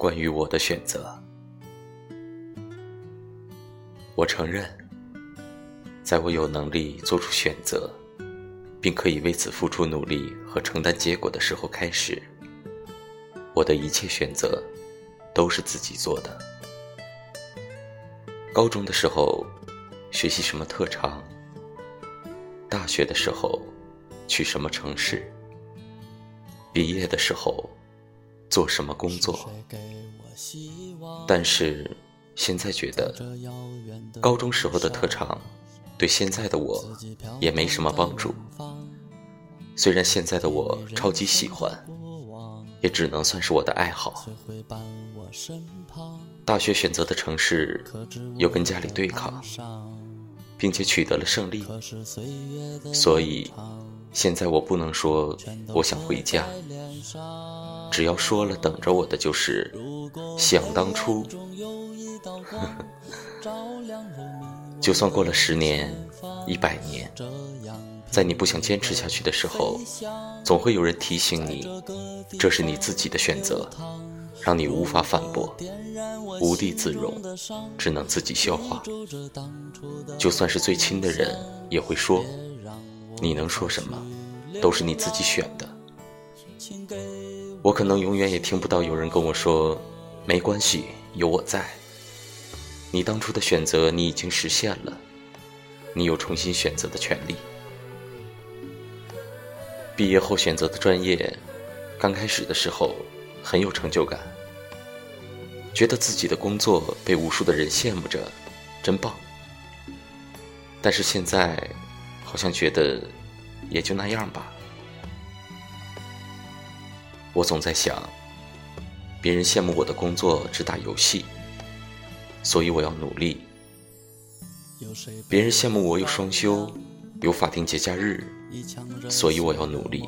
关于我的选择，我承认，在我有能力做出选择，并可以为此付出努力和承担结果的时候开始，我的一切选择都是自己做的。高中的时候，学习什么特长；大学的时候，去什么城市；毕业的时候。做什么工作？但是现在觉得，高中时候的特长对现在的我也没什么帮助。虽然现在的我超级喜欢，也只能算是我的爱好。大学选择的城市又跟家里对抗，并且取得了胜利，所以现在我不能说我想回家。只要说了，等着我的就是想当初。就算过了十年、一百年，在你不想坚持下去的时候，总会有人提醒你，这是你自己的选择，让你无法反驳，无地自容，只能自己消化。就算是最亲的人，也会说，你能说什么？都是你自己选的。我可能永远也听不到有人跟我说：“没关系，有我在。”你当初的选择，你已经实现了，你有重新选择的权利。毕业后选择的专业，刚开始的时候很有成就感，觉得自己的工作被无数的人羡慕着，真棒。但是现在，好像觉得也就那样吧。我总在想，别人羡慕我的工作只打游戏，所以我要努力；别人羡慕我有双休，有法定节假日，所以我要努力；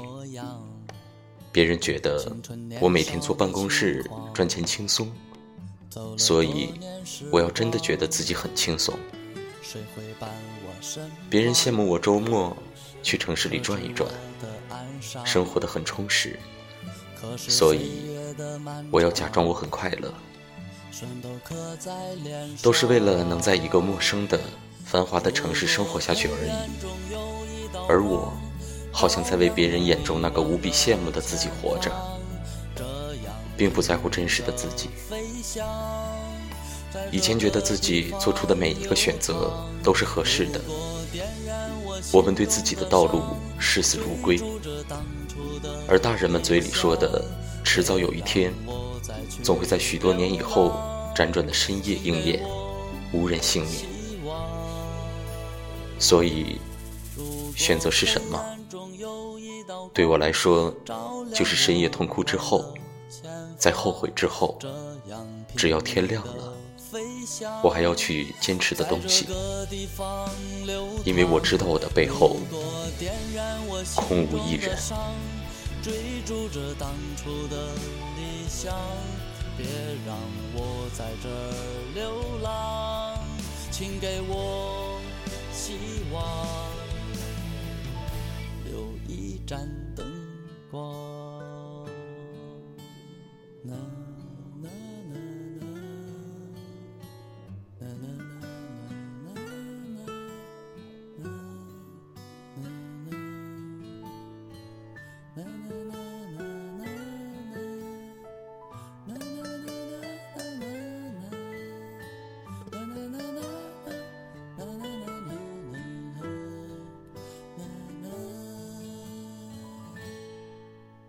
别人觉得我每天坐办公室赚钱轻松，所以我要真的觉得自己很轻松；别人羡慕我周末去城市里转一转，生活的很充实。所以，我要假装我很快乐，都是为了能在一个陌生的、繁华的城市生活下去而已。而我，好像在为别人眼中那个无比羡慕的自己活着，并不在乎真实的自己。以前觉得自己做出的每一个选择都是合适的，我们对自己的道路视死如归。而大人们嘴里说的，迟早有一天，总会在许多年以后辗转的深夜应验，无人幸免。所以，选择是什么？对我来说，就是深夜痛哭之后，在后悔之后，只要天亮了，我还要去坚持的东西因为我知道我的背后空无一人追逐着当初的理想别让我在这儿流浪请给我希望留一盏灯光 na na.